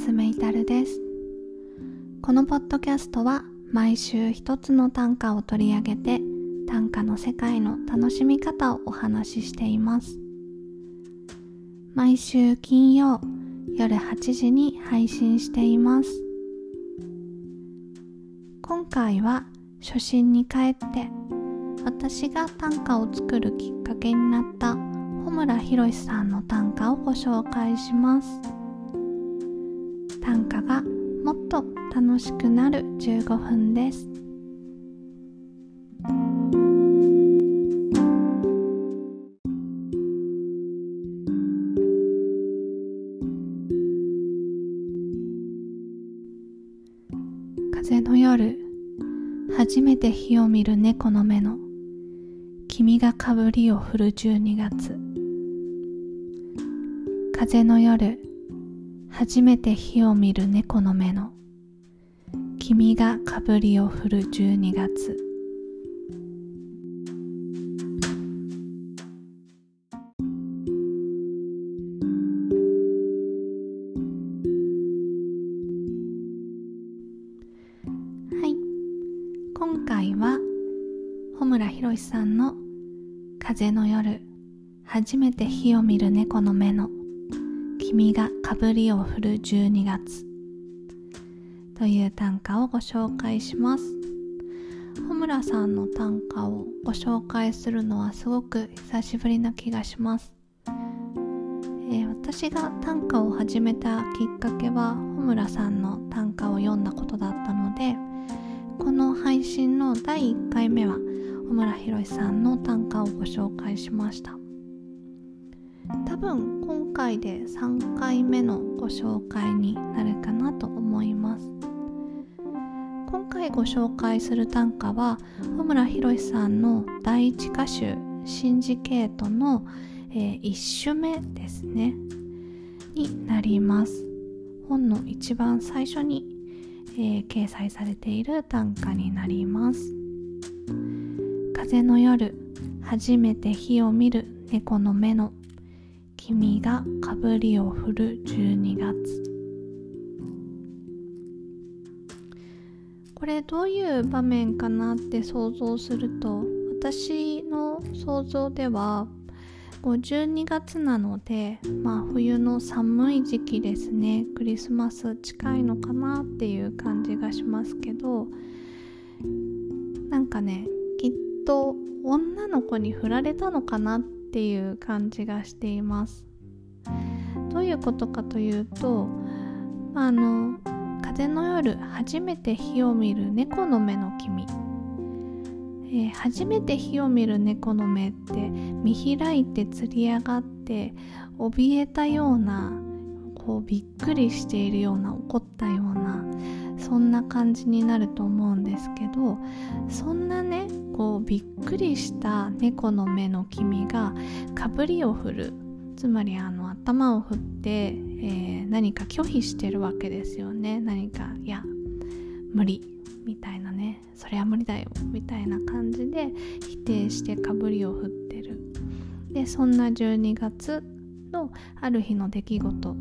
夏目いたるです。このポッドキャストは毎週一つの短歌を取り上げて短歌の世界の楽しみ方をお話ししています。毎週金曜夜8時に配信しています。今回は初心に帰って私が短歌を作るきっかけになった穂村博さんの短歌をご紹介します。短歌がもっと楽しくなる15分です。風の夜初めて火を見る猫の目の君がかぶりを振る12月。風の夜初めて火を見る猫の目の。君がかぶりを振る12月。はい。今回は穂村博さんの「風の夜初めて火を見る猫の目の」君がかぶりを振る12月。という短歌をご紹介します。穂村さんの短歌をご紹介するのはすごく久しぶりな気がします、えー、私が短歌を始めたきっかけは穂村さんの短歌を読んだことだったのでこの配信の第1回目は穂村博さんの短歌をご紹介しました。多分今回で3回目のご紹介になるかなと思います。今回ご紹介する短歌は穂村博さんの第一歌集「シンジケートの」えー、1首目ですね。になります。本の一番最初に、えー、掲載されている短歌になります。風の夜初めて火を見る猫の目の君がかぶりを振る12月。これどういう場面かなって想像すると私の想像では12月なのでまあ冬の寒い時期ですね。クリスマス近いのかなっていう感じがしますけどなんかねきっと女の子に振られたのかなってっていう感じがしています。どういうことかというとあの風の夜初めて火を見る猫の目の君、えー、初めて火を見る猫の目って見開いてつり上がって怯えたようなこうびっくりしているような怒ったようなそんな感じになると思うんですけどそんなねこうびっくりした猫の目の君がかぶりを振る。つまりあの頭を振って、えー、何か拒否してるわけですよね。何かいや無理。みたいなね。それは無理だよ。みたいな感じで否定してかぶりを振ってる。でそんな12月のある日の出来事っ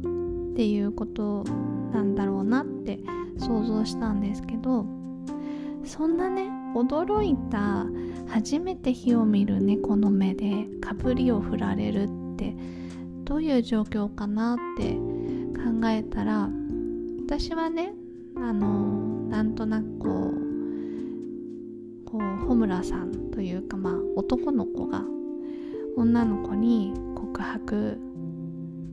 ていうことなんだろうなって想像したんですけどそんなね驚いた初めて火を見る猫の目でかぶりを振られるってどういう状況かなって考えたら私はねあのなんとなくこうこう穂村さんというかまあ男の子が女の子に告白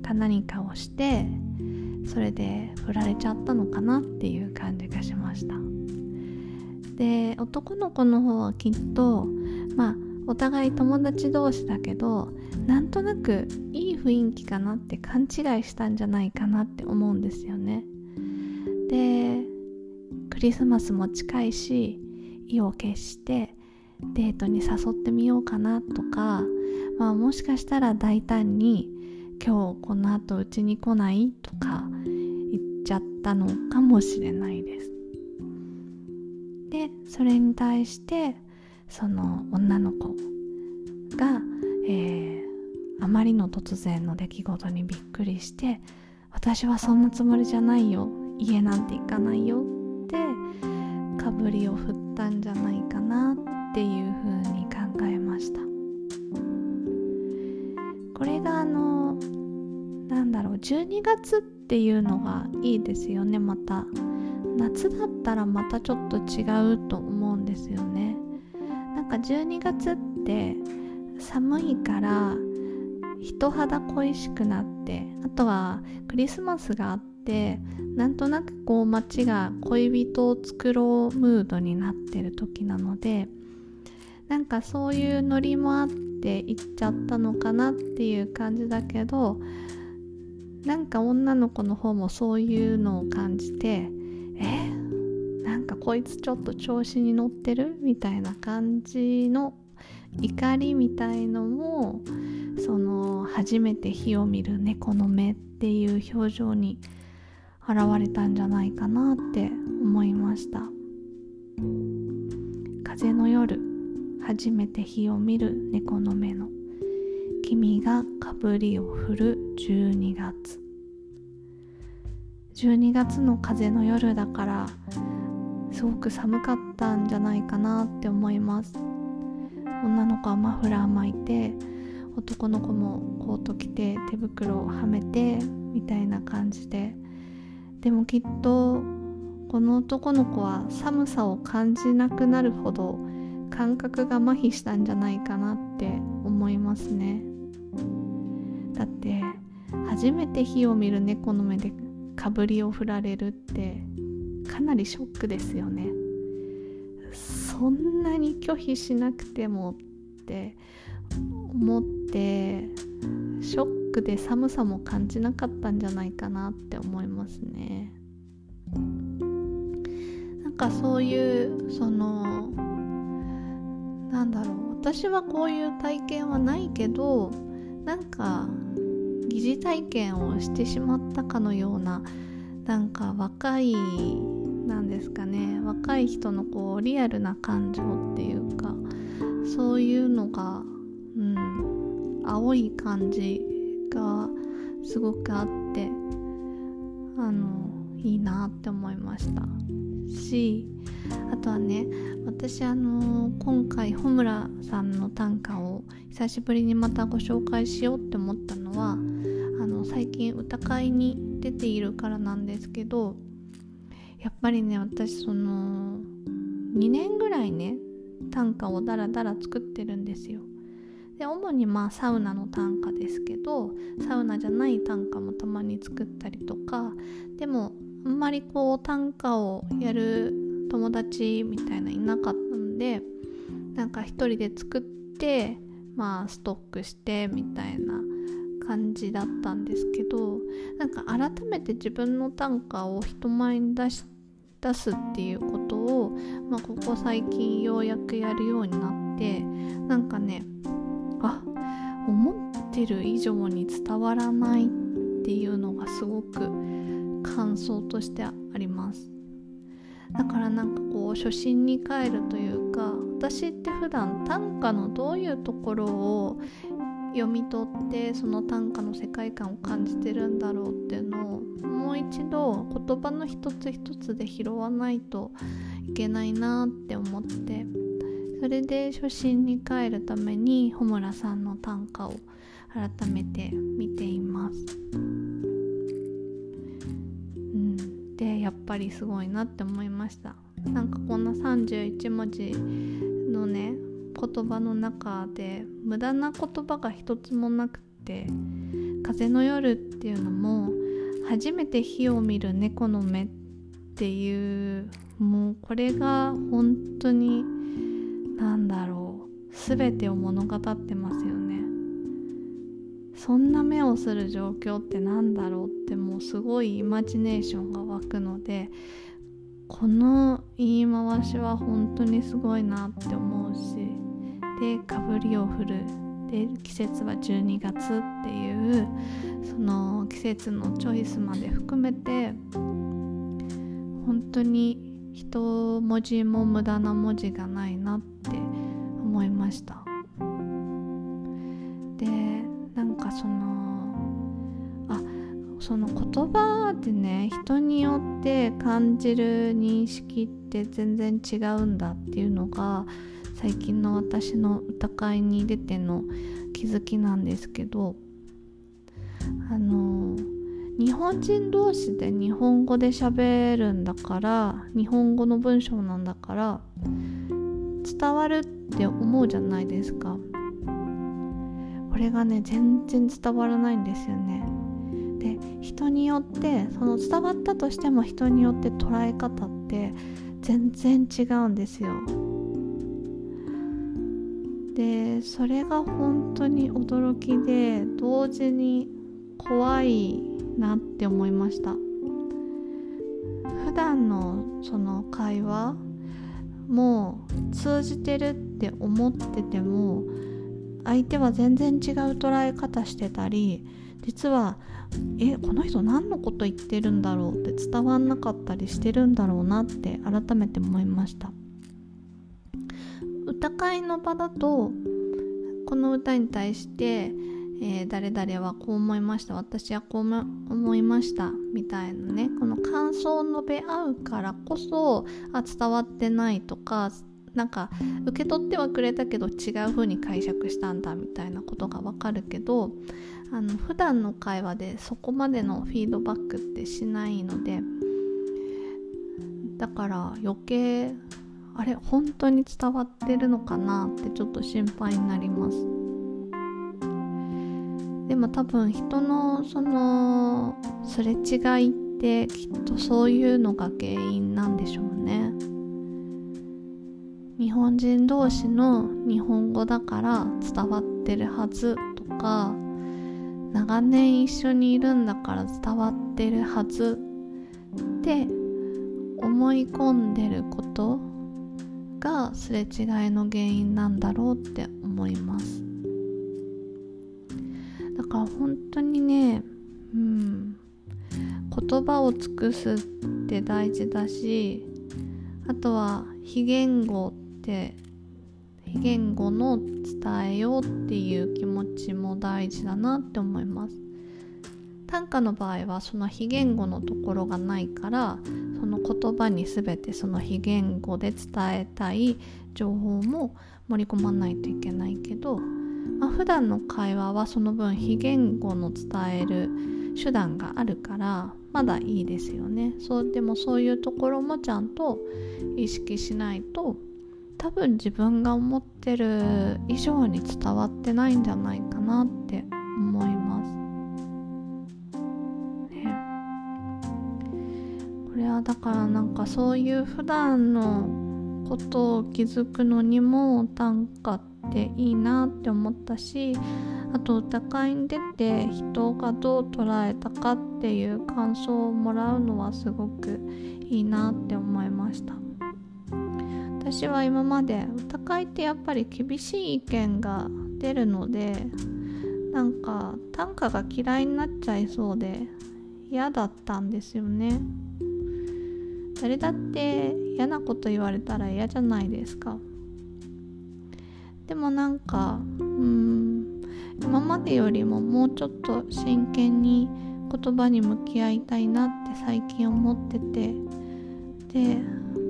か何かをしてそれで振られちゃったのかなっていう感じがしました。で男の子の方はきっとまあお互い友達同士だけどなんとなくいい雰囲気かなって勘違いしたんじゃないかなって思うんですよねでクリスマスも近いし意を決してデートに誘ってみようかなとか、まあ、もしかしたら大胆に今日この後うちに来ない？とか言っちゃったのかもしれないです。でそれに対してその女の子が、えー、あまりの突然の出来事にびっくりして私はそんなつもりじゃないよ。家なんて行かないよってかぶりを振ったんじゃないかなっていうふうに考えました。これがあのだろう12月っていうのがいいですよねまた。夏だったらまたちょっと違うと思うんですよね。なんか12月って寒いから人肌恋しくなってあとはクリスマスがあってなんとなくこう街が恋人を作ろうムードになってる時なのでなんかそういうノリもあって行っちゃったのかなっていう感じだけどなんか女の子の方もそういうのを感じてえなんかこいつちょっと調子に乗ってるみたいな感じの怒りみたいのもその初めて火を見る猫の目っていう表情に現れたんじゃないかなって思いました。風の夜初めて火を見る猫の目の。君がかぶりを振る12月。12月の風の夜だからすごく寒かったんじゃないかなって思います。女の子はマフラー巻いて男の子もコート着て手袋をはめてみたいな感じで。でもきっとこの男の子は寒さを感じなくなるほど感覚が麻痺したんじゃないかなって思いますね。だって初めて火を見る猫の目でかぶりを振られるってかなりショックですよね。そんなに拒否しなくてもって思ってショックで寒さも感じなかったんじゃないかなって思いますね。なんかそういうそのなんだろう私はこういう体験はないけどなんか疑似体験をしてしまったかのようななんか若いなんですかね若い人のこうリアルな感情っていうかそういうのがうん青い感じがすごくあってあのいいなって思いました。しあとはね私あの今回穂村さんの短歌を久しぶりにまたご紹介しようって思ったのは最近歌会に出ているからなんですけどやっぱりね私その2年ぐらいね短歌をダラダラ作ってるんですよ。で主にまあサウナの短歌ですけどサウナじゃない短歌もたまに作ったりとかでもあんまりこう短歌をやる友達みたいないなかったんでなんか一人で作ってまあストックしてみたいな感じだったんですけどなんか改めて自分の短歌を人前に出し出すっていうことを、まあ、ここ最近ようやくやるようになってなんかねあ思ってる以上に伝わらないっていうのがすごく感想としてあります。だからなんかこう初心に帰るというか私って普段短歌のどういうところを読み取ってその短歌の世界観を感じてるんだろうっていうのをもう一度言葉の一つ一つで拾わないといけないなって思ってそれで初心に帰るために穂村さんの短歌を改めて見ています。うん、でやっぱりすごいなって思いました。なんかこんな31文字のね言葉の中で無駄な言葉が一つもなくて「風の夜」っていうのも初めて火を見る猫の目っていうもうこれが本当に何だろう全てを物語ってますよね。そんな目をする状況って何だろうってもうすごいイマジネーションが湧くのでこの言い回しは本当にすごいなって思うしでかぶりを振る。で季節は12月っていうその季節のチョイスまで含めて本当に一文字も無駄な文字がないなって思いました。でなんかそのあその言葉でね人によって感じる認識って全然違うんだっていうのが最近の私の歌会に出ての気づきなんですけどあの日本人同士で日本語で喋るんだから日本語の文章なんだから伝わるって思うじゃないですか。これがね全然伝わらないんですよね。で人によってその伝わったとしても人によって捉え方って全然違うんですよ。でそれが本当に驚きで同時に怖いなって思いました。普段のその会話もう通じてるって思ってても相手は全然違う捉え方してたり実はえこの人何のこと言ってるんだろうって伝わんなかったりしてるんだろうなって改めて思いました。歌会の場だとこの歌に対して、えー、誰々はこう思いました私はこう思いましたみたいなねこの感想を述べ合うからこそあ伝わってないとかなんか受け取ってはくれたけど違う風に解釈したんだみたいなことがわかるけどあの普段の会話でそこまでのフィードバックってしないのでだから余計あれ本当に伝わってるのかなってちょっと心配になります。でも多分人のそのすれ違いってきっとそういうのが原因なんでしょうね。日本人同士の日本語だから伝わってるはずとか長年一緒にいるんだから伝わってるはずって思い込んでることがすれ違いの原因なんだろうって思います。だから本当にねうん言葉を尽くすって大事だしあとは非言語って非言語の伝えようっていう気持ちも大事だなって思います。短歌の場合はその非言語のところがないからその言葉に全てその非言語で伝えたい情報も盛り込まないといけないけど、まあ、普段の会話はその分非言語の伝える手段があるからまだいいですよねそうでもそういうところもちゃんと意識しないと多分自分が思ってる以上に伝わってないんじゃないかなって思います。これはだからなんかそういう普段のことを気づくのにも短歌っていいなって思ったしあと歌会に出て人がどう捉えたかっていう感想をもらうのはすごくいいなって思いました。私は今まで歌会ってやっぱり厳しい意見が出るのでなんか短歌が嫌いになっちゃいそうで嫌だったんですよね誰だって嫌なこと言われたら嫌じゃないですか。でもなんかうん今までよりももうちょっと真剣に言葉に向き合いたいなって最近思ってて。で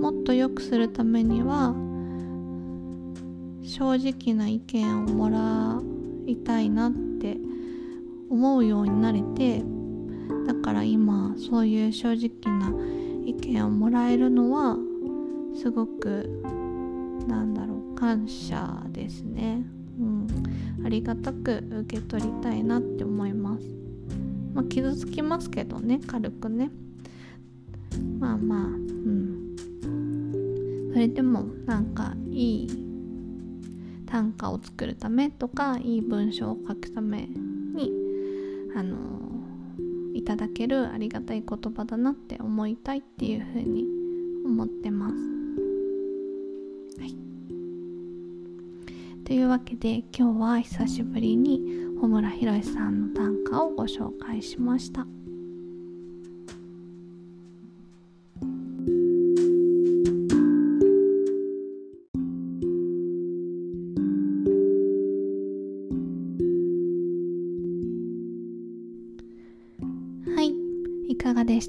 もっと良くするためには正直な意見をもらいたいなって思うようになれて。だから今そういう正直な意見をもらえるのはすごくなんだろう感謝ですね。うん。ありがたく受け取りたいなって思います。まあ傷つきますけどね軽くね。まあまあうん。それでもなんかいい短歌を作るためとかいい文章を書くためにあのいただけるありがたい言葉だなって思いたいっていうふうに思ってます。はい、というわけで今日は久しぶりに穂村弘さんの短歌をご紹介しました。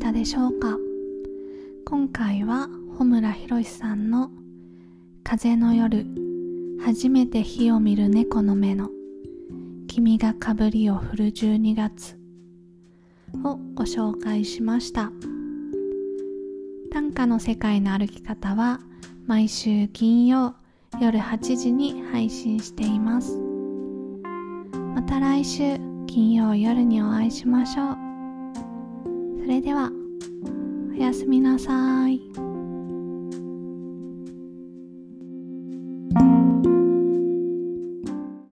たでしょうか？今回は穂村博さんの「風の夜初めて火を見る猫の目の君がかぶりを振る12月」をご紹介しました。短歌の世界の歩き方は毎週金曜夜8時に配信しています。また来週金曜夜にお会いしましょう。それではおやすみなさい。